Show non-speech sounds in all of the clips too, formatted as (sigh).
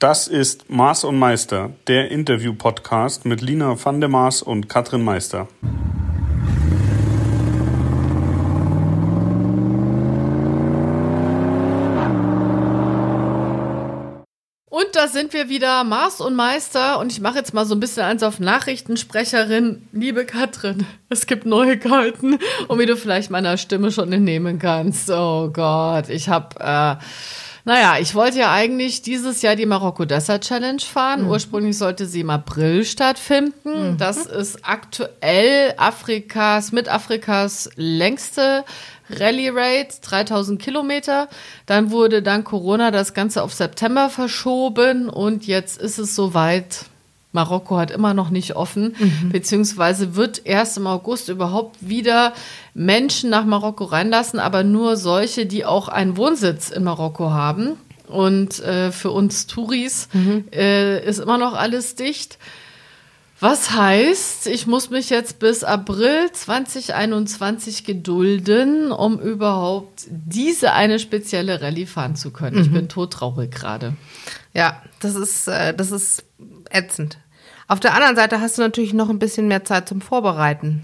Das ist Maß und Meister, der Interview-Podcast mit Lina van der Maas und Katrin Meister. Und da sind wir wieder, Maß und Meister. Und ich mache jetzt mal so ein bisschen eins auf Nachrichtensprecherin. Liebe Katrin, es gibt Neuigkeiten. Und wie du vielleicht meiner Stimme schon entnehmen kannst. Oh Gott, ich habe... Äh, naja, ich wollte ja eigentlich dieses Jahr die Marokko Desert Challenge fahren. Mhm. Ursprünglich sollte sie im April stattfinden. Mhm. Das ist aktuell Afrikas, mit Afrikas längste Rallye Raid, 3000 Kilometer. Dann wurde dann Corona das Ganze auf September verschoben und jetzt ist es soweit. Marokko hat immer noch nicht offen, mhm. beziehungsweise wird erst im August überhaupt wieder Menschen nach Marokko reinlassen, aber nur solche, die auch einen Wohnsitz in Marokko haben. Und äh, für uns Touris mhm. äh, ist immer noch alles dicht. Was heißt, ich muss mich jetzt bis April 2021 gedulden, um überhaupt diese eine spezielle Rallye fahren zu können. Mhm. Ich bin todtraurig gerade. Ja, das ist, äh, das ist ätzend. Auf der anderen Seite hast du natürlich noch ein bisschen mehr Zeit zum Vorbereiten.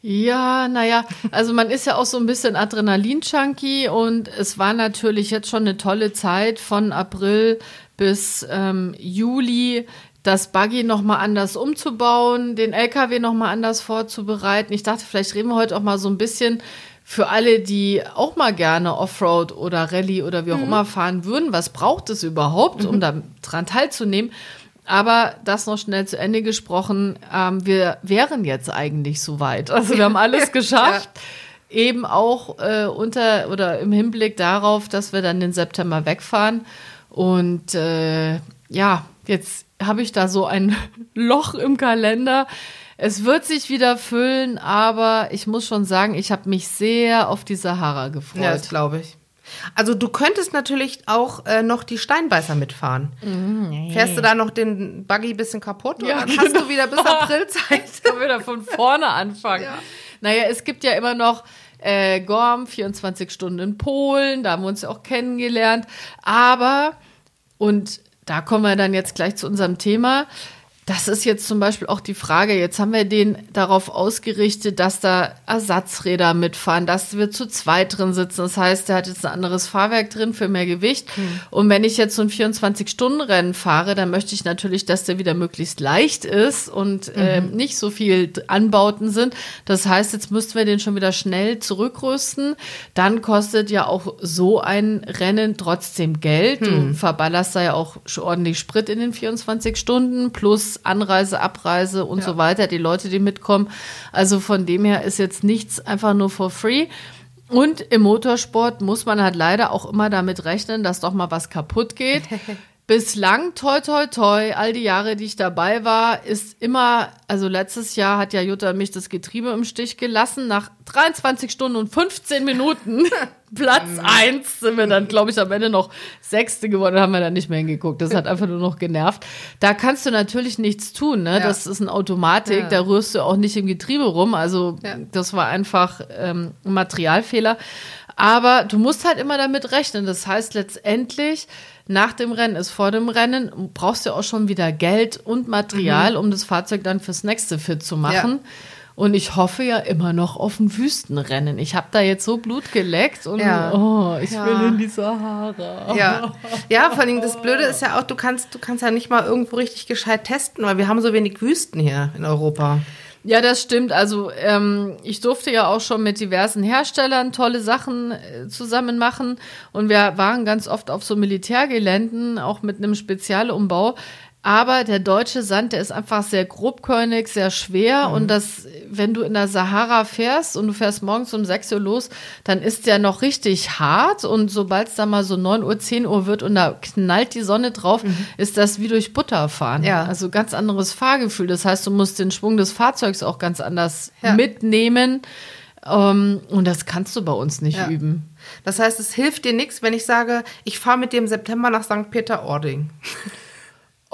Ja, naja, also man ist ja auch so ein bisschen Adrenalin-Junkie und es war natürlich jetzt schon eine tolle Zeit von April bis ähm, Juli das Buggy nochmal anders umzubauen, den LKW nochmal anders vorzubereiten. Ich dachte, vielleicht reden wir heute auch mal so ein bisschen für alle, die auch mal gerne Offroad oder Rallye oder wie auch mhm. immer fahren würden. Was braucht es überhaupt, um mhm. daran teilzunehmen? Aber das noch schnell zu Ende gesprochen, ähm, wir wären jetzt eigentlich soweit. Also wir haben alles (laughs) geschafft. ja. Eben auch äh, unter oder im Hinblick darauf, dass wir dann den September wegfahren. Und äh, ja, jetzt habe ich da so ein (laughs) Loch im Kalender. Es wird sich wieder füllen, aber ich muss schon sagen, ich habe mich sehr auf die Sahara gefreut. Ja, das glaube ich. Also du könntest natürlich auch äh, noch die Steinbeißer mitfahren. Mm, Fährst du da noch den Buggy ein bisschen kaputt ja, oder genau. hast du wieder bis (laughs) April Zeit? Wir wieder von vorne anfangen. (laughs) Ja. Naja, es gibt ja immer noch äh, Gorm, 24 Stunden in Polen, da haben wir uns ja auch kennengelernt. Aber, und da kommen wir dann jetzt gleich zu unserem Thema. Das ist jetzt zum Beispiel auch die Frage. Jetzt haben wir den darauf ausgerichtet, dass da Ersatzräder mitfahren, dass wir zu zweit drin sitzen. Das heißt, der hat jetzt ein anderes Fahrwerk drin für mehr Gewicht. Hm. Und wenn ich jetzt so ein 24-Stunden-Rennen fahre, dann möchte ich natürlich, dass der wieder möglichst leicht ist und mhm. äh, nicht so viel Anbauten sind. Das heißt, jetzt müssten wir den schon wieder schnell zurückrüsten. Dann kostet ja auch so ein Rennen trotzdem Geld. Hm. Du verballerst da ja auch ordentlich Sprit in den 24 Stunden plus Anreise, Abreise und ja. so weiter, die Leute, die mitkommen. Also von dem her ist jetzt nichts einfach nur for free. Und im Motorsport muss man halt leider auch immer damit rechnen, dass doch mal was kaputt geht. (laughs) Bislang, toi, toi, toi, all die Jahre, die ich dabei war, ist immer, also letztes Jahr hat ja Jutta mich das Getriebe im Stich gelassen. Nach 23 Stunden und 15 Minuten, (laughs) Platz 1, sind wir dann, glaube ich, am Ende noch Sechste geworden, haben wir dann nicht mehr hingeguckt. Das hat einfach nur noch genervt. Da kannst du natürlich nichts tun, ne? Ja. Das ist eine Automatik, ja. da rührst du auch nicht im Getriebe rum. Also, ja. das war einfach ähm, ein Materialfehler. Aber du musst halt immer damit rechnen. Das heißt letztendlich, nach dem Rennen ist vor dem Rennen, brauchst du auch schon wieder Geld und Material, mhm. um das Fahrzeug dann fürs nächste fit zu machen. Ja. Und ich hoffe ja immer noch auf ein Wüstenrennen. Ich habe da jetzt so Blut geleckt und ja. oh, ich ja. will in die Sahara. Ja. ja, vor allem das Blöde ist ja auch, du kannst, du kannst ja nicht mal irgendwo richtig gescheit testen, weil wir haben so wenig Wüsten hier in Europa. Ja, das stimmt. Also ähm, ich durfte ja auch schon mit diversen Herstellern tolle Sachen äh, zusammen machen und wir waren ganz oft auf so Militärgeländen, auch mit einem Spezialumbau. Aber der deutsche Sand, der ist einfach sehr grobkörnig, sehr schwer. Mhm. Und das, wenn du in der Sahara fährst und du fährst morgens um 6 Uhr los, dann ist der noch richtig hart. Und sobald es da mal so 9 Uhr, 10 Uhr wird und da knallt die Sonne drauf, mhm. ist das wie durch Butter fahren. Ja. Also ganz anderes Fahrgefühl. Das heißt, du musst den Schwung des Fahrzeugs auch ganz anders ja. mitnehmen. Um, ähm, und das kannst du bei uns nicht ja. üben. Das heißt, es hilft dir nichts, wenn ich sage, ich fahre mit dem September nach St. Peter-Ording.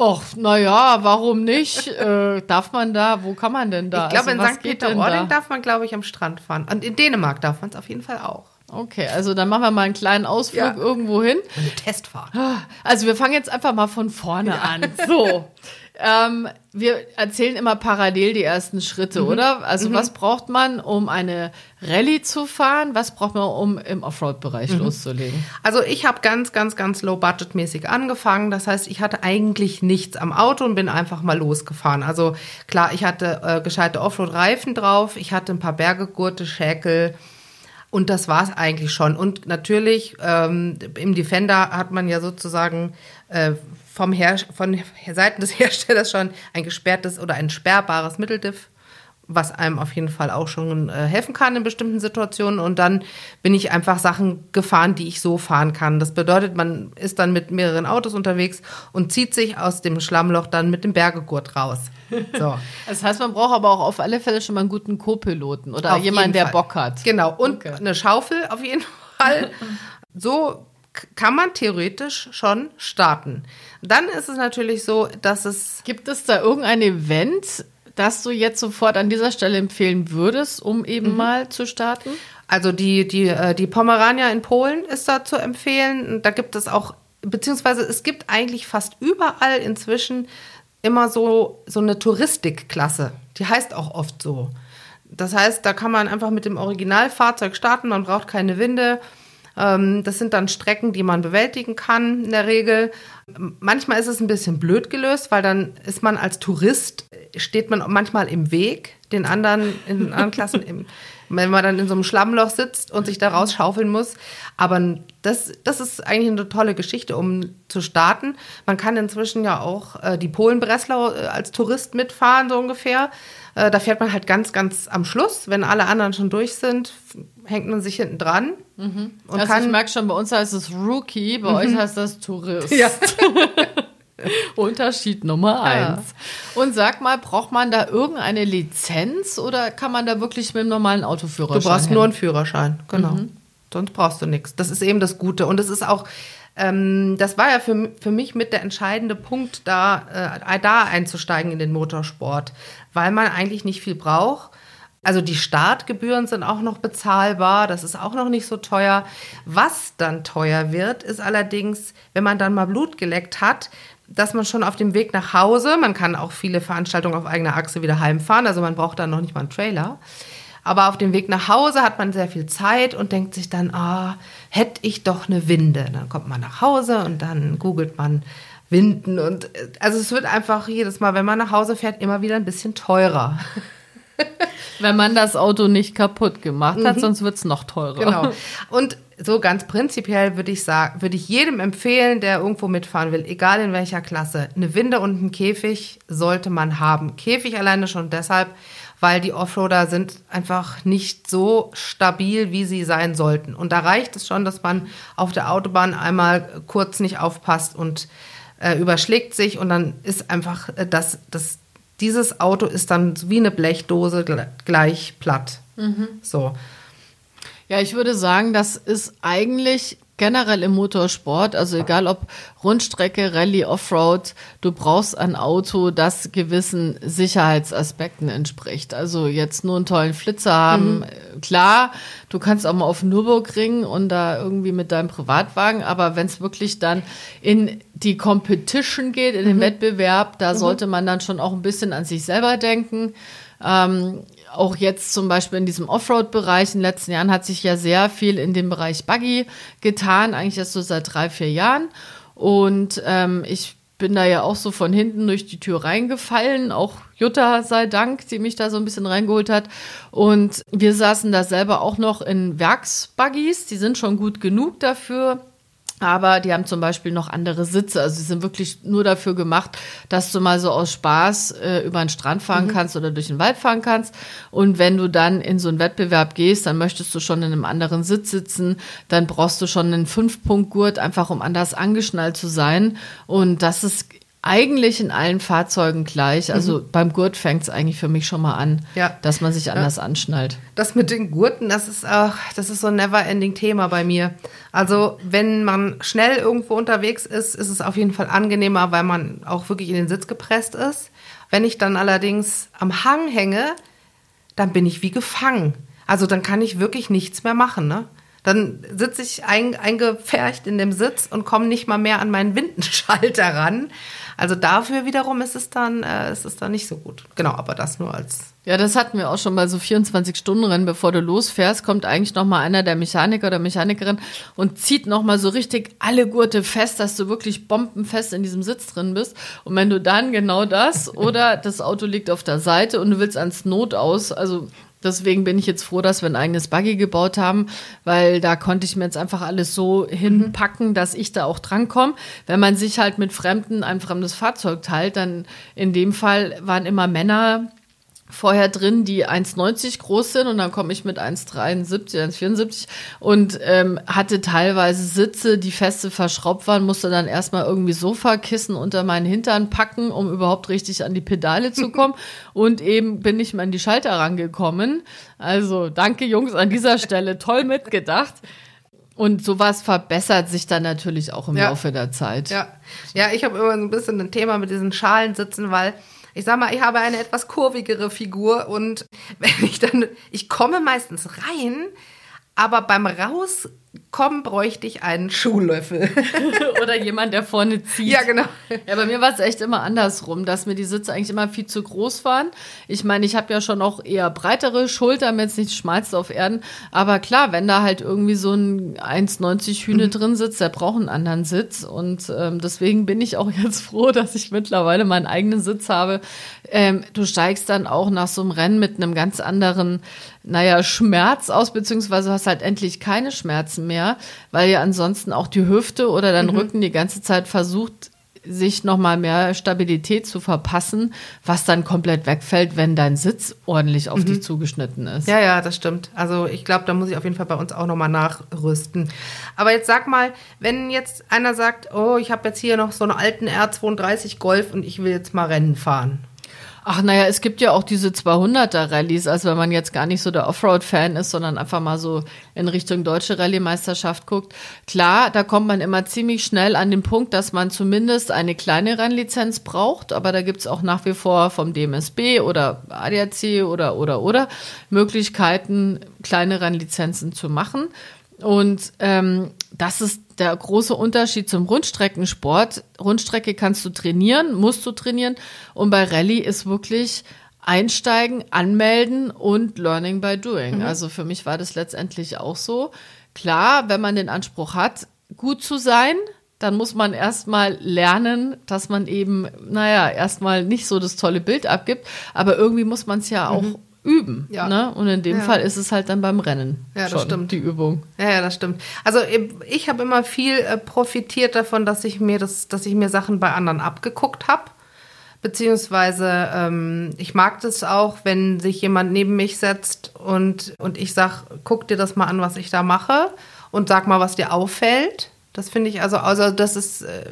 Och, naja, warum nicht? (laughs) äh, darf man da? Wo kann man denn da? Ich glaube, also, in St. Peter-Ording darf man, glaube ich, am Strand fahren. Und in Dänemark darf man es auf jeden Fall auch. Okay, also dann machen wir mal einen kleinen Ausflug ja. irgendwo hin. Eine Testfahrt. Also wir fangen jetzt einfach mal von vorne ja. an. So. (laughs) Ähm, wir erzählen immer parallel die ersten Schritte, mhm. oder? Also mhm. was braucht man, um eine Rallye zu fahren? Was braucht man, um im Offroad-Bereich mhm. loszulegen? Also ich habe ganz, ganz, ganz low-budget-mäßig angefangen. Das heißt, ich hatte eigentlich nichts am Auto und bin einfach mal losgefahren. Also klar, ich hatte äh, gescheite Offroad-Reifen drauf, ich hatte ein paar Bergegurte, Schäkel, und das war es eigentlich schon. Und natürlich, ähm, im Defender hat man ja sozusagen äh, vom Her von Seiten des (laughs) Herstellers schon ein gesperrtes oder ein sperrbares Mitteldiff, was einem auf jeden Fall auch schon äh, helfen kann in bestimmten Situationen. Und dann bin ich einfach Sachen gefahren, die ich so fahren kann. Das bedeutet, man ist dann mit mehreren Autos unterwegs und zieht sich aus dem Schlammloch dann mit dem Bergegurt raus. (laughs) So. Das heißt, man braucht aber auch auf alle Fälle schon mal einen guten Co-Piloten oder jemanden, der Bock hat. Genau. Und okay. eine Schaufel auf jeden (laughs) Fall. So kann man theoretisch schon starten. Dann ist es natürlich so, dass es. Gibt es da irgendein Event, das du jetzt sofort an dieser Stelle empfehlen würdest, um eben mhm. mal zu starten? Also die, die, äh, die Pomerania in Polen ist da zu empfehlen. Da gibt es auch, beziehungsweise es gibt eigentlich fast überall inzwischen immer so, so eine Touristikklasse. Die heißt auch oft so. Das heißt, da kann man einfach mit dem Originalfahrzeug starten, man braucht keine Winde. Ähm, das sind dann Strecken, die man bewältigen kann in der Regel. Manchmal ist es ein bisschen blöd gelöst, weil dann ist man als Tourist, steht man manchmal im Weg den anderen in anderen Klassen, im, wenn man dann in so einem Schlammloch sitzt und sich da rausschaufeln muss. Aber das, das ist eigentlich eine tolle Geschichte, um zu starten. Man kann inzwischen ja auch äh, die Polen-Breslau äh, als Tourist mitfahren, so ungefähr. Äh, da fährt man halt ganz, ganz am Schluss. Wenn alle anderen schon durch sind, hängt man sich hinten dran. Mhm. Und also kann, ich merke schon, bei uns heißt es Rookie, bei mhm. euch heißt das Tourist. Ja. (laughs) (laughs) Unterschied Nummer eins. Ja. Und sag mal, braucht man da irgendeine Lizenz oder kann man da wirklich mit einem normalen Autoführerschein? Du brauchst hin? nur einen Führerschein, genau. Mhm. Sonst brauchst du nichts. Das ist eben das Gute. Und es ist auch, ähm, das war ja für, für mich mit der entscheidende Punkt, da, äh, da einzusteigen in den Motorsport, weil man eigentlich nicht viel braucht. Also die Startgebühren sind auch noch bezahlbar, das ist auch noch nicht so teuer. Was dann teuer wird, ist allerdings, wenn man dann mal Blut geleckt hat, dass man schon auf dem Weg nach Hause, man kann auch viele Veranstaltungen auf eigener Achse wieder heimfahren, also man braucht dann noch nicht mal einen Trailer. Aber auf dem Weg nach Hause hat man sehr viel Zeit und denkt sich dann, ah, hätte ich doch eine Winde. Dann kommt man nach Hause und dann googelt man Winden und also es wird einfach jedes Mal, wenn man nach Hause fährt, immer wieder ein bisschen teurer. (laughs) wenn man das Auto nicht kaputt gemacht hat, mhm. sonst wird es noch teurer. Genau. Und so ganz prinzipiell würde ich sagen, würde ich jedem empfehlen, der irgendwo mitfahren will, egal in welcher Klasse, eine Winde und einen Käfig sollte man haben. Käfig alleine schon deshalb, weil die Offroader sind einfach nicht so stabil, wie sie sein sollten. Und da reicht es schon, dass man auf der Autobahn einmal kurz nicht aufpasst und äh, überschlägt sich und dann ist einfach äh, das, das, dieses Auto ist dann wie eine Blechdose gleich platt. Mhm. So. Ja, ich würde sagen, das ist eigentlich generell im Motorsport, also egal ob Rundstrecke, Rallye, Offroad, du brauchst ein Auto, das gewissen Sicherheitsaspekten entspricht. Also jetzt nur einen tollen Flitzer haben, mhm. klar, du kannst auch mal auf Nürburgring und da irgendwie mit deinem Privatwagen, aber wenn es wirklich dann in die Competition geht, in den mhm. Wettbewerb, da mhm. sollte man dann schon auch ein bisschen an sich selber denken. Ähm, auch jetzt zum Beispiel in diesem Offroad-Bereich in den letzten Jahren hat sich ja sehr viel in dem Bereich Buggy getan, eigentlich erst so seit drei, vier Jahren. Und ähm, ich bin da ja auch so von hinten durch die Tür reingefallen, auch Jutta sei Dank, die mich da so ein bisschen reingeholt hat. Und wir saßen da selber auch noch in Werksbuggies, die sind schon gut genug dafür. Aber die haben zum Beispiel noch andere Sitze. Also sie sind wirklich nur dafür gemacht, dass du mal so aus Spaß äh, über den Strand fahren mhm. kannst oder durch den Wald fahren kannst. Und wenn du dann in so einen Wettbewerb gehst, dann möchtest du schon in einem anderen Sitz sitzen. Dann brauchst du schon einen Fünf-Punkt-Gurt, einfach um anders angeschnallt zu sein. Und das ist eigentlich in allen Fahrzeugen gleich. Also mhm. beim Gurt fängt es eigentlich für mich schon mal an, ja. dass man sich anders ja. anschnallt. Das mit den Gurten, das ist auch, das ist so ein never-ending Thema bei mir. Also wenn man schnell irgendwo unterwegs ist, ist es auf jeden Fall angenehmer, weil man auch wirklich in den Sitz gepresst ist. Wenn ich dann allerdings am Hang hänge, dann bin ich wie gefangen. Also dann kann ich wirklich nichts mehr machen. Ne? Dann sitze ich ein, eingepfercht in dem Sitz und komme nicht mal mehr an meinen Windenschalter ran. Also dafür wiederum ist es dann, äh, ist es dann nicht so gut. Genau, aber das nur als. Ja, das hatten wir auch schon bei so 24-Stunden-Rennen, bevor du losfährst, kommt eigentlich noch mal einer der Mechaniker oder Mechanikerin und zieht noch mal so richtig alle Gurte fest, dass du wirklich bombenfest in diesem Sitz drin bist. Und wenn du dann genau das oder das Auto liegt auf der Seite und du willst ans Notaus, also Deswegen bin ich jetzt froh, dass wir ein eigenes Buggy gebaut haben, weil da konnte ich mir jetzt einfach alles so hinpacken, dass ich da auch drankomme. Wenn man sich halt mit Fremden ein fremdes Fahrzeug teilt, dann in dem Fall waren immer Männer vorher drin, die 1,90 groß sind und dann komme ich mit 1,73, 1,74 und ähm, hatte teilweise Sitze, die feste verschraubt waren, musste dann erstmal irgendwie Sofakissen unter meinen Hintern packen, um überhaupt richtig an die Pedale zu (laughs) kommen und eben bin ich mal an die Schalter rangekommen. Also danke Jungs an dieser Stelle, toll mitgedacht. Und sowas verbessert sich dann natürlich auch im ja. Laufe der Zeit. Ja, ja ich habe immer so ein bisschen ein Thema mit diesen Schalensitzen, weil ich sag mal, ich habe eine etwas kurvigere Figur und (laughs) wenn ich dann, ich komme meistens rein, aber beim Rauskommen bräuchte ich einen Schuhlöffel. (laughs) (laughs) Oder jemand, der vorne zieht. Ja, genau. Ja, bei mir war es echt immer andersrum, dass mir die Sitze eigentlich immer viel zu groß waren. Ich meine, ich habe ja schon auch eher breitere Schultern, jetzt nicht schmalste auf Erden. Aber klar, wenn da halt irgendwie so ein 1,90 Hühne mhm. drin sitzt, der braucht einen anderen Sitz. Und ähm, deswegen bin ich auch (laughs) jetzt froh, dass ich mittlerweile meinen eigenen Sitz habe. Ähm, du steigst dann auch nach so einem Rennen mit einem ganz anderen naja, Schmerz aus, beziehungsweise hast halt endlich keine Schmerzen mehr, weil ja ansonsten auch die Hüfte oder dein mhm. Rücken die ganze Zeit versucht, sich nochmal mehr Stabilität zu verpassen, was dann komplett wegfällt, wenn dein Sitz ordentlich auf mhm. dich zugeschnitten ist. Ja, ja, das stimmt. Also ich glaube, da muss ich auf jeden Fall bei uns auch nochmal nachrüsten. Aber jetzt sag mal, wenn jetzt einer sagt, oh, ich habe jetzt hier noch so einen alten R32 Golf und ich will jetzt mal Rennen fahren. Ach naja, es gibt ja auch diese 200er Rallyes, also wenn man jetzt gar nicht so der Offroad-Fan ist, sondern einfach mal so in Richtung deutsche Rallye-Meisterschaft guckt. Klar, da kommt man immer ziemlich schnell an den Punkt, dass man zumindest eine kleine Rennlizenz braucht, aber da gibt's auch nach wie vor vom DMSB oder ADAC oder oder oder Möglichkeiten, kleine Rennlizenzen zu machen. Und ähm, das ist der große Unterschied zum Rundstreckensport. Rundstrecke kannst du trainieren, musst du trainieren. Und bei Rallye ist wirklich einsteigen, anmelden und Learning by Doing. Mhm. Also für mich war das letztendlich auch so. Klar, wenn man den Anspruch hat, gut zu sein, dann muss man erstmal lernen, dass man eben, naja, erstmal nicht so das tolle Bild abgibt, aber irgendwie muss man es ja auch mhm üben. Ja. Ne? Und in dem ja. Fall ist es halt dann beim Rennen. Ja, das stimmt. Die Übung. Ja, ja, das stimmt. Also ich habe immer viel äh, profitiert davon, dass ich mir das, dass ich mir Sachen bei anderen abgeguckt habe. Beziehungsweise ähm, ich mag das auch, wenn sich jemand neben mich setzt und, und ich sag, guck dir das mal an, was ich da mache und sag mal, was dir auffällt. Das finde ich also, also das ist, äh,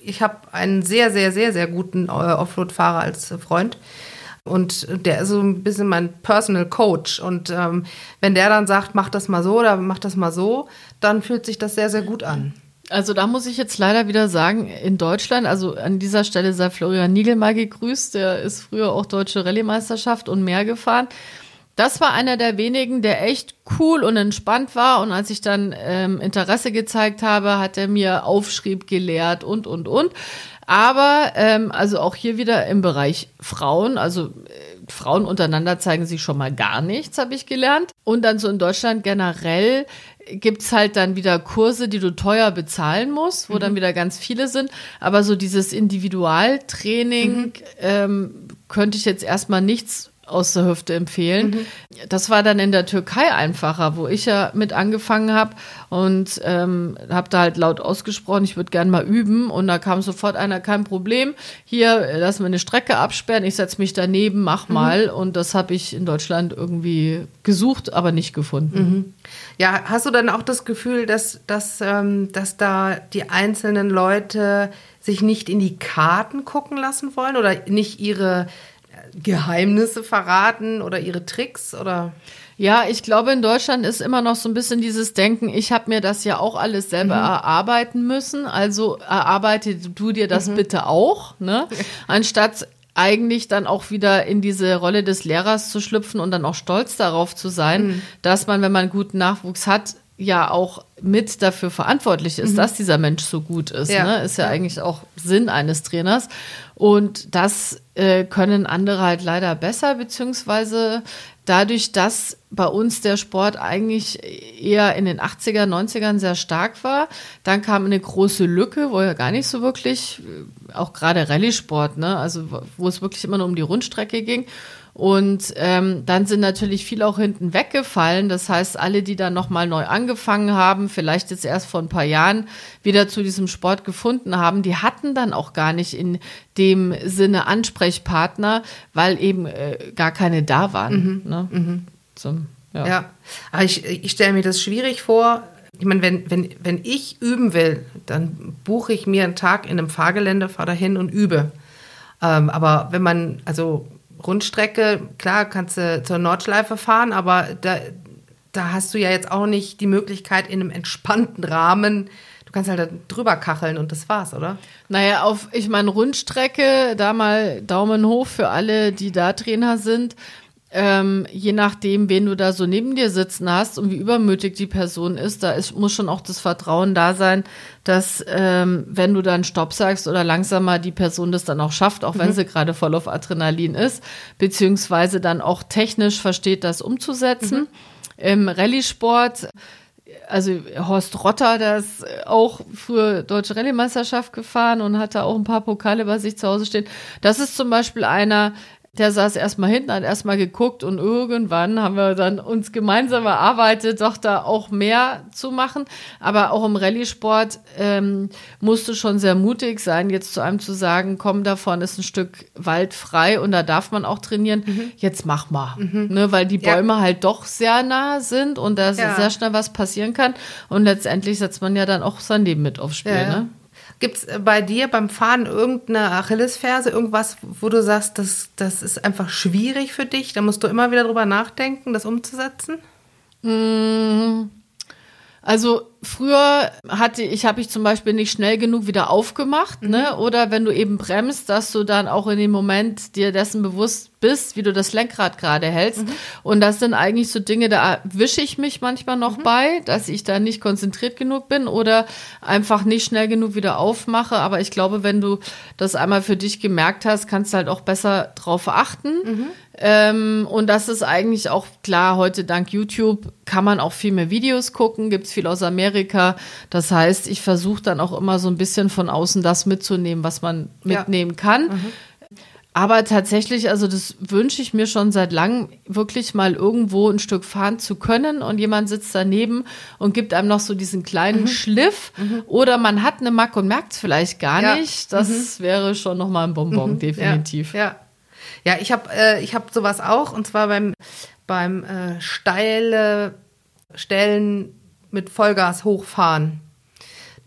ich habe einen sehr, sehr, sehr, sehr guten äh, Offroad-Fahrer als Freund und der ist so ein bisschen mein Personal Coach. Und ähm, wenn der dann sagt, mach das mal so oder mach das mal so, dann fühlt sich das sehr, sehr gut an. Also da muss ich jetzt leider wieder sagen, in Deutschland, also an dieser Stelle sei Florian Nigel mal gegrüßt, der ist früher auch deutsche Rallye-Meisterschaft und mehr gefahren. Das war einer der wenigen, der echt cool und entspannt war. Und als ich dann ähm, Interesse gezeigt habe, hat er mir Aufschrieb gelehrt und, und, und. Aber ähm, also auch hier wieder im Bereich Frauen, also äh, Frauen untereinander zeigen sich schon mal gar nichts, habe ich gelernt. Und dann so in Deutschland generell gibt's halt dann wieder Kurse, die du teuer bezahlen musst, wo mhm. dann wieder ganz viele sind. Aber so dieses Individualtraining mhm. ähm, könnte ich jetzt erstmal nichts aus der Hüfte empfehlen. Mhm. Das war dann in der Türkei einfacher, wo ich ja mit angefangen habe und ähm, habe da halt laut ausgesprochen, ich würde gern mal üben und da kam sofort einer, kein Problem, hier, lass mir eine Strecke absperren, ich setze mich daneben, mach mhm. mal und das habe ich in Deutschland irgendwie gesucht, aber nicht gefunden. Mhm. Ja, hast du dann auch das Gefühl, dass, dass, ähm, dass da die einzelnen Leute sich nicht in die Karten gucken lassen wollen oder nicht ihre Geheimnisse verraten oder ihre Tricks oder? Ja, ich glaube, in Deutschland ist immer noch so ein bisschen dieses Denken, ich habe mir das ja auch alles selber mhm. erarbeiten müssen, also erarbeite du dir das mhm. bitte auch, ne? Anstatt eigentlich dann auch wieder in diese Rolle des Lehrers zu schlüpfen und dann auch stolz darauf zu sein, mhm. dass man, wenn man guten Nachwuchs hat, ja auch mit dafür verantwortlich ist, mhm. dass dieser Mensch so gut ist. Ja. Ne? Ist ja, ja, eigentlich auch Sinn eines Trainers. Und das äh, können andere halt leider besser, beziehungsweise dadurch, dass bei uns der Sport eigentlich eher in den 80er, 90ern sehr stark war, dann kam eine große Lücke, wo ja gar nicht so wirklich, äh, auch gerade Rallye-Sport, ne? also wo es wirklich immer nur um die Rundstrecke ging. Und ähm, dann sind natürlich viele auch hinten weggefallen. Das heißt, alle, die dann nochmal neu angefangen haben, vielleicht jetzt erst vor ein paar Jahren wieder zu diesem Sport gefunden haben, die hatten dann auch gar nicht in dem Sinne Ansprechpartner, weil eben äh, gar keine da waren. Mhm. Ne? Mhm. Zum, ja. ja, aber ich, ich stelle mir das schwierig vor. Ich meine, wenn, wenn, wenn ich üben will, dann buche ich mir einen Tag in einem Fahrgelände, fahre dahin und übe. Ähm, aber wenn man, also Rundstrecke, klar, kannst du zur Nordschleife fahren, aber da, da hast du ja jetzt auch nicht die Möglichkeit in einem entspannten Rahmen. Du kannst halt drüber kacheln und das war's, oder? Naja, auf, ich meine, Rundstrecke, da mal Daumen hoch für alle, die da Trainer sind ähm, je nachdem, wen du da so neben dir sitzen hast und wie übermütig die Person ist, da ist, muss schon auch das Vertrauen da sein, dass ähm, wenn du dann Stopp sagst oder langsamer die Person das dann auch schafft, auch mhm. wenn sie gerade voll auf Adrenalin ist, beziehungsweise dann auch technisch versteht, das umzusetzen. Mhm. Im Rallye-Sport also Horst Rotter, der ist auch früher Deutsche Rallye-Meisterschaft gefahren und hatte auch ein paar Pokale bei sich zu Hause stehen. Das ist zum Beispiel einer, der saß erstmal hinten, hat erstmal geguckt und irgendwann haben wir dann uns gemeinsam erarbeitet, doch da auch mehr zu machen. Aber auch im Rallye-Sport ähm, musst du schon sehr mutig sein, jetzt zu einem zu sagen, komm, da vorne ist ein Stück Wald frei und da darf man auch trainieren. Mhm. Jetzt mach mal. Mhm. Ne, weil die Bäume ja. halt doch sehr nah sind und da ja. sehr schnell was passieren kann. Und letztendlich setzt man ja dann auch sein Leben mit aufs Spiel. Ja. Ne? Gibt es bei dir beim Fahren irgendeine Achillesferse, irgendwas, wo du sagst, das, das ist einfach schwierig für dich? Da musst du immer wieder drüber nachdenken, das umzusetzen? Mmh. Also früher hatte ich, habe ich zum Beispiel nicht schnell genug wieder aufgemacht, ne? mhm. ne? Oder wenn du eben bremst, dass du dann auch in dem Moment dir dessen bewusst bist, wie du das Lenkrad gerade hältst. Mhm. Und das sind eigentlich so Dinge, da wische ich mich manchmal noch mhm. bei, dass ich da nicht konzentriert genug bin oder einfach nicht schnell genug wieder aufmache. Aber ich glaube, wenn du das einmal für dich gemerkt hast, kannst du halt auch besser drauf achten. Ähm, und das ist eigentlich auch klar, heute dank YouTube kann man auch viel mehr Videos gucken, gibt es viel aus Amerika. Das heißt, ich versuche dann auch immer so ein bisschen von außen das mitzunehmen, was man mitnehmen ja. kann. Mhm. Aber tatsächlich, also das wünsche ich mir schon seit langem, wirklich mal irgendwo ein Stück fahren zu können und jemand sitzt daneben und gibt einem noch so diesen kleinen mhm. Schliff mhm. oder man hat eine Mack und merkt es vielleicht gar ja. nicht. Das mhm. wäre schon nochmal ein Bonbon, mhm. definitiv. Ja, ja. Ja ich habe äh, hab sowas auch und zwar beim, beim äh, steile Stellen mit Vollgas hochfahren.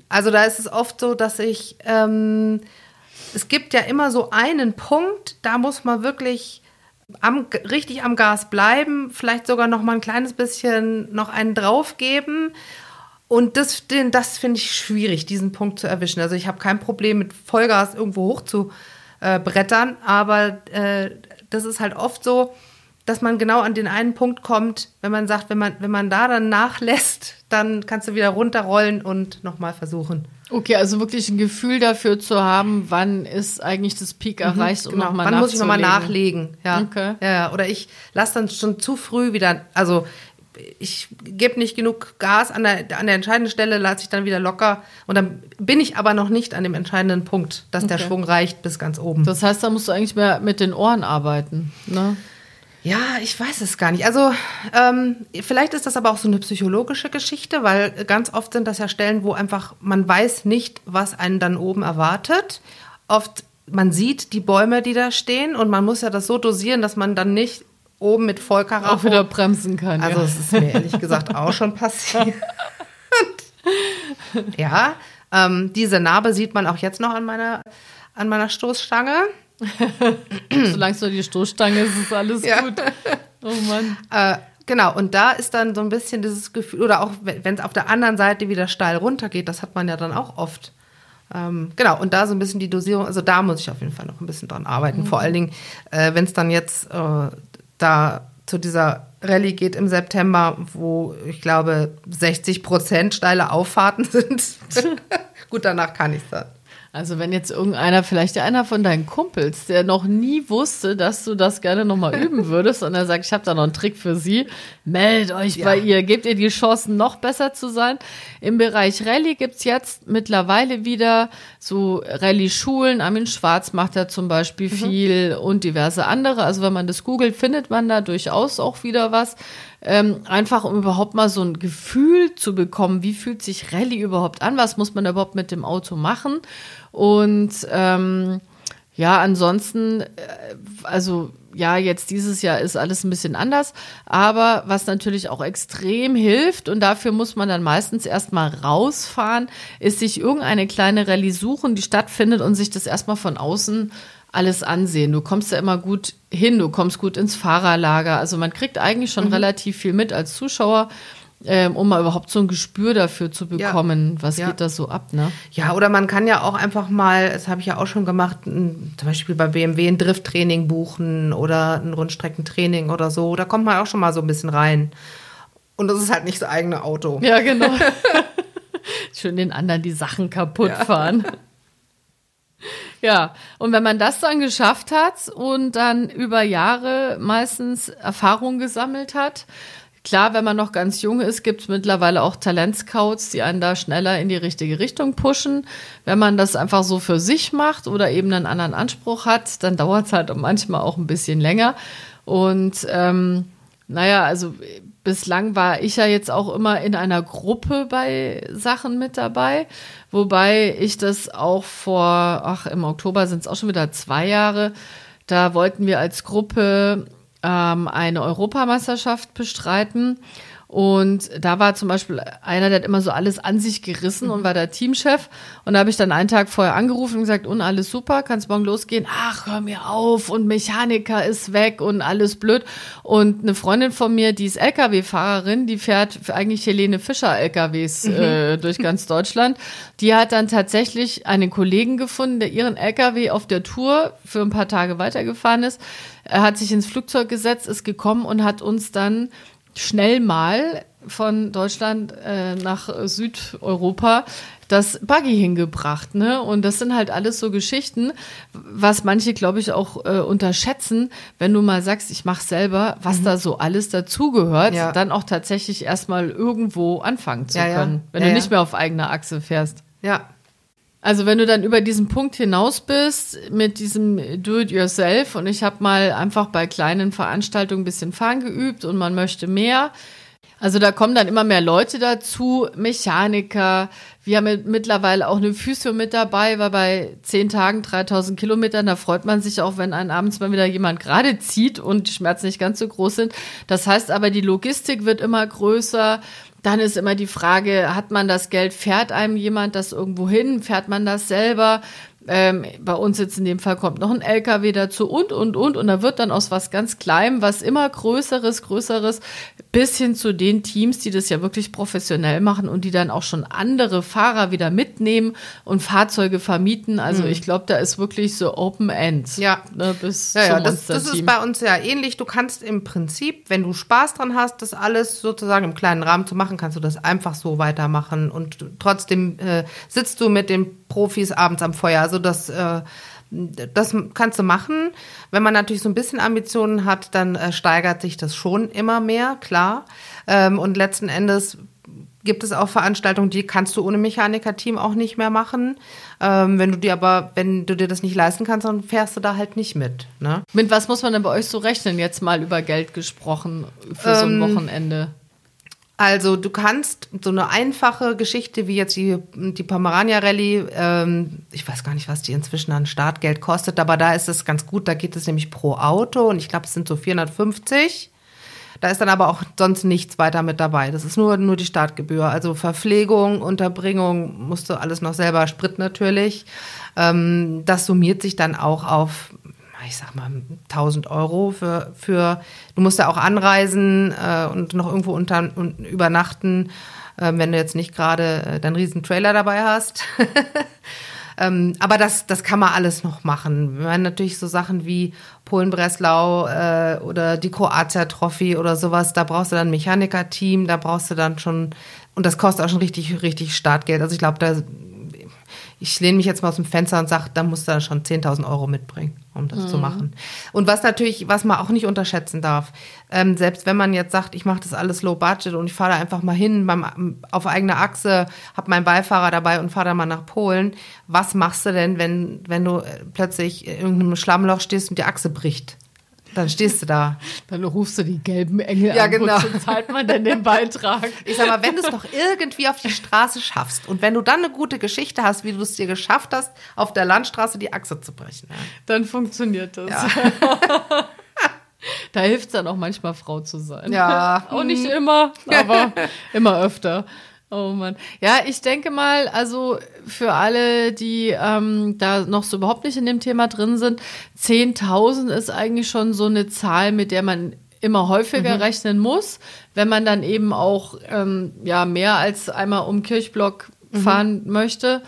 Also da ist es oft so, dass ich... Ähm, es gibt ja immer so einen Punkt, da muss man wirklich am, richtig am Gas bleiben, vielleicht sogar noch mal ein kleines bisschen noch einen draufgeben. Und das, das finde ich schwierig, diesen Punkt zu erwischen. Also ich habe kein Problem mit Vollgas irgendwo hoch zu äh, brettern, aber äh, das ist halt oft so, dass man genau an den einen Punkt kommt, wenn man sagt, wenn man, wenn man da dann nachlässt, dann kannst du wieder runterrollen und nochmal versuchen. Okay, also wirklich ein Gefühl dafür zu haben, wann ist eigentlich das Peak mhm, erreicht, um genau. nochmal Wann muss ich nochmal nachlegen? Ja. Okay. ja, oder ich lasse dann schon zu früh wieder, also ich gebe nicht genug Gas an der, an der entscheidenden Stelle, lasse ich dann wieder locker. Und dann bin ich aber noch nicht an dem entscheidenden Punkt, dass okay. der Schwung reicht bis ganz oben. Das heißt, da musst du eigentlich mehr mit den Ohren arbeiten. Ne? Ja, ich weiß es gar nicht. Also ähm, vielleicht ist das aber auch so eine psychologische Geschichte, weil ganz oft sind das ja Stellen, wo einfach man weiß nicht, was einen dann oben erwartet. Oft man sieht die Bäume, die da stehen und man muss ja das so dosieren, dass man dann nicht oben mit Vollkaracho auch wieder bremsen kann. Also es ja. ist mir ehrlich gesagt auch schon passiert. (laughs) ja, ähm, diese Narbe sieht man auch jetzt noch an meiner an meiner Stoßstange. (laughs) Solange es nur die Stoßstange ist, ist alles ja. gut. Oh Mann. Äh, genau, und da ist dann so ein bisschen dieses Gefühl, oder auch wenn es auf der anderen Seite wieder steil runtergeht, das hat man ja dann auch oft. Ähm, genau, und da so ein bisschen die Dosierung, also da muss ich auf jeden Fall noch ein bisschen dran arbeiten. Mhm. Vor allen Dingen, äh, wenn es dann jetzt äh, da zu dieser Rallye geht im September, wo ich glaube 60 Prozent steile Auffahrten (laughs) sind. (laughs) Gut, danach kann ich dann. Also wenn jetzt irgendeiner, vielleicht einer von deinen Kumpels, der noch nie wusste, dass du das gerne nochmal üben (laughs) würdest und er sagt, ich habe da noch einen Trick für Sie, meldet euch ja. bei ihr, gebt ihr die Chancen, noch besser zu sein. Im Bereich Rallye gibt's jetzt mittlerweile wieder so Rallye-Schulen. Armin Schwarz macht da zum Beispiel mhm. viel und diverse andere. Also wenn man das googelt, findet man da durchaus auch wieder was. Ähm, einfach um überhaupt mal so ein Gefühl zu bekommen, wie fühlt sich Rallye überhaupt an, was muss man überhaupt mit dem Auto machen. Und ähm, ja, ansonsten, äh, also ja, jetzt dieses Jahr ist alles ein bisschen anders, aber was natürlich auch extrem hilft und dafür muss man dann meistens erstmal rausfahren, ist sich irgendeine kleine Rallye suchen, die stattfindet und sich das erstmal von außen alles ansehen. Du kommst ja immer gut hin, du kommst gut ins Fahrerlager. Also man kriegt eigentlich schon mhm. relativ viel mit als Zuschauer. Ähm, um mal überhaupt so ein Gespür dafür zu bekommen, ja. was ja. geht da so ab, ne? Ja, oder man kann ja auch einfach mal, das habe ich ja auch schon gemacht, ein, zum Beispiel bei BMW ein Drifttraining buchen oder ein Rundstreckentraining oder so. Da kommt man auch schon mal so ein bisschen rein. Und das ist halt nicht das eigene Auto. Ja, genau. (laughs) (laughs) Schön den anderen die Sachen kaputt ja. fahren. (laughs) Ja, und wenn man das dann geschafft hat und dann über Jahre meistens Erfahrung gesammelt hat, klar, wenn man noch ganz jung ist, gibt es mittlerweile auch Talentscouts, die einen da schneller in die richtige Richtung pushen. Wenn man das einfach so für sich macht oder eben einen anderen Anspruch hat, dann dauert es halt manchmal auch ein bisschen länger. Und ähm, naja, also bislang war ich ja jetzt auch immer in einer Gruppe bei Sachen mit dabei, wobei ich das auch vor, ach, im Oktober sind es auch schon wieder zwei Jahre, da wollten wir als Gruppe ähm, eine Europameisterschaft bestreiten und da war zum Beispiel einer, der hat immer so alles an sich gerissen und war der Teamchef. Und da habe ich dann einen Tag vorher angerufen und gesagt, und alles super, kannst morgen losgehen. Ach, hör mir auf und Mechaniker ist weg und alles blöd. Und eine Freundin von mir, die ist LKW-Fahrerin, die fährt eigentlich Helene Fischer LKWs mhm. äh, durch ganz Deutschland. Die hat dann tatsächlich einen Kollegen gefunden, der ihren LKW auf der Tour für ein paar Tage weitergefahren ist. Er hat sich ins Flugzeug gesetzt, ist gekommen und hat uns dann schnell mal von Deutschland äh, nach Südeuropa das Buggy hingebracht, ne? Und das sind halt alles so Geschichten, was manche, glaube ich, auch äh, unterschätzen, wenn du mal sagst, ich mache selber, was mhm. da so alles dazugehört, ja. dann auch tatsächlich erstmal irgendwo anfangen zu ja, können, ja. wenn du nicht mehr auf eigener Achse fährst. Ja, also wenn du dann über diesen Punkt hinaus bist mit diesem Do-it-yourself und ich habe mal einfach bei kleinen Veranstaltungen ein bisschen fahren geübt und man möchte mehr. Also da kommen dann immer mehr Leute dazu, Mechaniker. Wir haben mittlerweile auch eine Physio mit dabei, weil bei zehn Tagen 3000 Kilometern, da freut man sich auch, wenn einen abends mal wieder jemand gerade zieht und die Schmerzen nicht ganz so groß sind. Das heißt aber, die Logistik wird immer größer. Dann ist immer die Frage, hat man das Geld, fährt einem jemand das irgendwo hin, fährt man das selber? Ähm, bei uns jetzt in dem Fall kommt noch ein LKW dazu und, und, und. Und da wird dann aus was ganz Kleinem, was immer Größeres, Größeres, bis hin zu den Teams, die das ja wirklich professionell machen und die dann auch schon andere Fahrer wieder mitnehmen und Fahrzeuge vermieten. Also mhm. ich glaube, da ist wirklich so Open End. Ja, ne, bis ja, ja das, das ist bei uns ja ähnlich. Du kannst im Prinzip, wenn du Spaß dran hast, das alles sozusagen im kleinen Rahmen zu machen, kannst du das einfach so weitermachen. Und trotzdem äh, sitzt du mit den Profis abends am Feuer. Also das, äh, das kannst du machen. Wenn man natürlich so ein bisschen Ambitionen hat, dann äh, steigert sich das schon immer mehr, klar. Ähm, und letzten Endes gibt es auch Veranstaltungen, die kannst du ohne Mechaniker-Team auch nicht mehr machen. Ähm, wenn du dir aber, wenn du dir das nicht leisten kannst, dann fährst du da halt nicht mit. Ne? Mit was muss man denn bei euch so rechnen? Jetzt mal über Geld gesprochen für ähm, so ein ähm, Wochenende. Also du kannst so eine einfache Geschichte wie jetzt die, die Pomerania Rallye, ähm, ich weiß gar nicht, was die inzwischen an Startgeld kostet, aber da ist es ganz gut, da geht es nämlich pro Auto und ich glaube, es sind so 450. Da ist dann aber auch sonst nichts weiter mit dabei. Das ist nur, nur die Startgebühr. Also Verpflegung, Unterbringung musst du alles noch selber, Sprit natürlich. Ähm, das summiert sich dann auch auf ich sag mal, 1000 Euro für, für du musst ja auch anreisen äh, und noch irgendwo unter, und übernachten, äh, wenn du jetzt nicht gerade äh, deinen riesen Trailer dabei hast. (laughs) Ähm, aber das, das kann man alles noch machen. Wir haben natürlich so Sachen wie Polen-Breslau äh, oder die Kroatia-Trophy oder sowas, da brauchst du dann ein Mechaniker-Team, da brauchst du dann schon, und das kostet auch schon richtig, richtig Startgeld. Also ich glaube, da ich lehne mich jetzt mal aus dem Fenster und sage, da musst du dann schon 10.000 Euro mitbringen, um das mhm. zu machen. Und was natürlich, was man auch nicht unterschätzen darf, ähm, selbst wenn man jetzt sagt, ich mache das alles low budget und ich fahre da einfach mal hin beim, auf eigener Achse, habe meinen Beifahrer dabei und fahre da mal nach Polen, was machst du denn, wenn, wenn du plötzlich in irgendeinem Schlammloch stehst und die Achse bricht? Dann stehst du da. Dann rufst du die gelben Engel ja, an. Genau. Wozu zahlt man denn den Beitrag? (laughs) Ich sag mal, wenn du es doch irgendwie auf die Straße schaffst und wenn du dann eine gute Geschichte hast, wie du es dir geschafft hast, auf der Landstraße die Achse zu brechen. Ja. Dann funktioniert das. Ja. (laughs) da hilft es dann auch manchmal, Frau zu sein. Ja. (laughs) auch nicht immer, aber immer öfter. Oh Mann. Ja, ich denke mal, also für alle, die ähm, da noch so überhaupt nicht in dem Thema drin sind, 10.000 ist eigentlich schon so eine Zahl, mit der man immer häufiger mhm. rechnen muss, wenn man dann eben auch ähm, ja mehr als einmal um Kirchblock mhm. fahren möchte.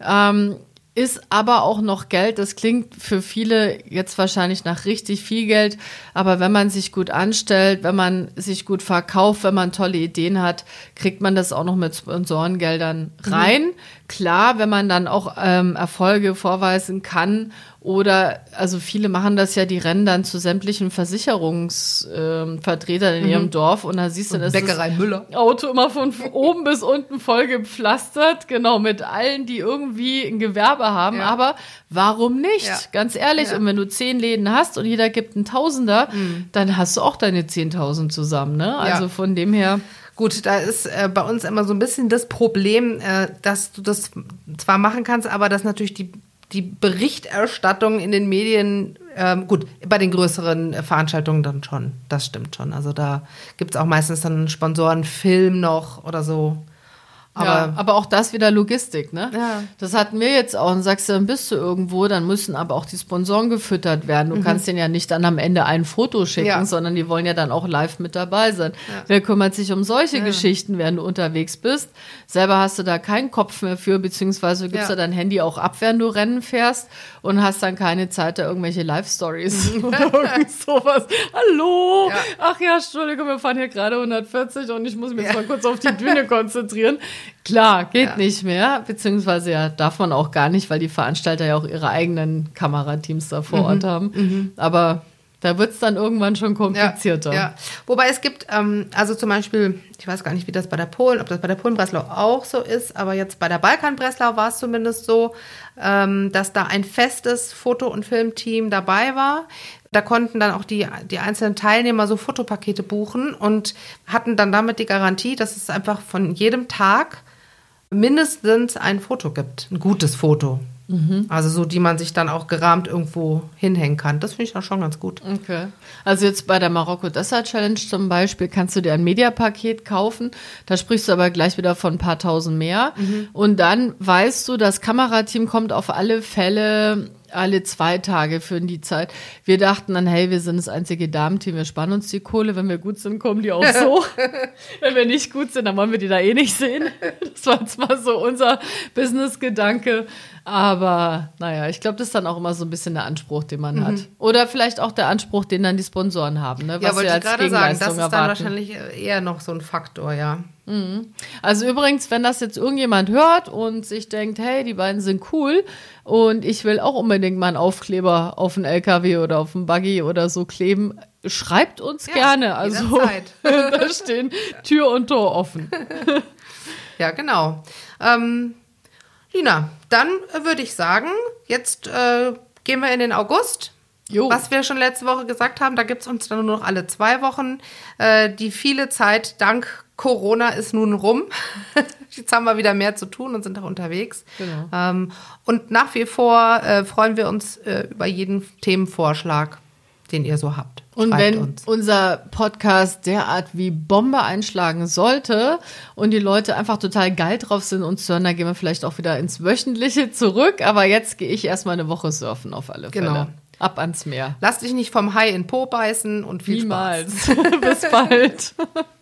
Ähm, ist aber auch noch Geld. Das klingt für viele jetzt wahrscheinlich nach richtig viel Geld, aber wenn man sich gut anstellt, wenn man sich gut verkauft, wenn man tolle Ideen hat, kriegt man das auch noch mit Sponsorengeldern rein. Mhm. Klar, wenn man dann auch ähm, Erfolge vorweisen kann oder, also viele machen das ja, die rennen dann zu sämtlichen Versicherungsvertretern äh, in mhm. ihrem Dorf und da siehst du, das Bäckerei Müller. Auto immer von oben bis unten voll gepflastert, genau, mit allen, die irgendwie ein Gewerbe haben. Ja. Aber warum nicht? Ja. Ganz ehrlich, ja. und wenn du zehn Läden hast und jeder gibt einen Tausender, mhm. dann hast du auch deine 10.000 zusammen, ne? Also von dem her. Gut, da ist äh, bei uns immer so ein bisschen das Problem, äh, dass du das zwar machen kannst, aber dass natürlich die die Berichterstattung in den Medien, ähm, gut, bei den größeren Veranstaltungen dann schon, das stimmt schon. Also da gibt es auch meistens dann einen Sponsorenfilm noch oder so. Aber, ja, aber auch das wieder Logistik, ne? Ja. Das hatten wir jetzt auch. Und sagst du, dann bist du irgendwo, dann müssen aber auch die Sponsoren gefüttert werden. Du mhm. kannst denen ja nicht dann am Ende ein Foto schicken, ja. sondern die wollen ja dann auch live mit dabei sein. Ja. Wer kümmert sich um solche Geschichten, während du unterwegs bist? Selber hast du da keinen Kopf mehr für, beziehungsweise gibst du dein Handy auch ab, während du Rennen fährst und hast dann keine Zeit, da irgendwelche Live-Stories (laughs) oder irgend sowas. Hallo! Ach ja, Entschuldigung, wir fahren hier gerade 140 und ich muss mich jetzt mal kurz auf die Bühne konzentrieren. (laughs) Klar, geht ja. nicht mehr, beziehungsweise ja, darf man auch gar nicht, weil die Veranstalter ja auch ihre eigenen Kamerateams da vor mhm. Ort haben. Mhm. Aber da wird es dann irgendwann schon komplizierter. Ja, ja. Wobei es gibt, ähm, also zum Beispiel, ich weiß gar nicht, wie das bei der Polen, ob das bei der Polen-Breslau auch so ist, aber jetzt bei der Balkan-Breslau war es zumindest so, ähm, dass da ein festes Foto- und Filmteam dabei war. Da konnten dann auch die, die einzelnen Teilnehmer so Fotopakete buchen und hatten dann damit die Garantie, dass es einfach von jedem Tag mindestens ein Foto gibt. Ein gutes Foto. Mhm. Also so, die man sich dann auch gerahmt irgendwo hinhängen kann. Das finde ich auch schon ganz gut. Okay. Also jetzt bei der Marokko Desert Challenge zum Beispiel kannst du dir ein Mediapaket kaufen. Da sprichst du aber gleich wieder von ein paar tausend mehr. Mhm. Und dann weißt du, das Kamerateam kommt auf alle Fälle alle zwei Tage für die Zeit. Wir dachten dann, hey, wir sind das einzige Damenteam, wir spannen uns die Kohle. Wenn wir gut sind, kommen die auch so. (laughs) Wenn wir nicht gut sind, dann wollen wir die da eh nicht sehen. Das war jetzt mal so unser Business-Gedanke. Aber naja, ich glaube, das ist dann auch immer so ein bisschen der Anspruch, den man mhm. hat. Oder vielleicht auch der Anspruch, den dann die Sponsoren haben. Ne? Was ja, wollte ich gerade sagen, das ist dann wahrscheinlich eher noch so ein Faktor, ja. Mhm. Also übrigens, wenn das jetzt irgendjemand hört und sich denkt, hey, die beiden sind cool und ich will auch unbedingt mal einen Aufkleber auf einen LKW oder auf einen Buggy oder so kleben, schreibt uns ja, gerne. Also (laughs) da stehen Tür und Tor offen. (laughs) ja, genau. Ähm, Lina, dann würde ich sagen, jetzt äh, gehen wir in den August. Jo. Was wir schon letzte Woche gesagt haben, da gibt es uns dann nur noch alle zwei Wochen. Äh, die viele Zeit dank Corona ist nun rum. (laughs) Jetzt haben wir wieder mehr zu tun und sind auch unterwegs. Genau. Ähm, und nach wie vor äh, freuen wir uns äh, über jeden Themenvorschlag, den ihr so habt. Und wenn uns. unser Podcast derart wie Bombe einschlagen sollte und die Leute einfach total geil drauf sind, uns zu hören, dann gehen wir vielleicht auch wieder ins Wöchentliche zurück. Aber jetzt gehe ich erstmal eine Woche surfen auf alle Fälle. Genau. Ab ans Meer. Lass dich nicht vom Hai in Po beißen und viel Niemals. Spaß. (laughs) Bis bald. (laughs)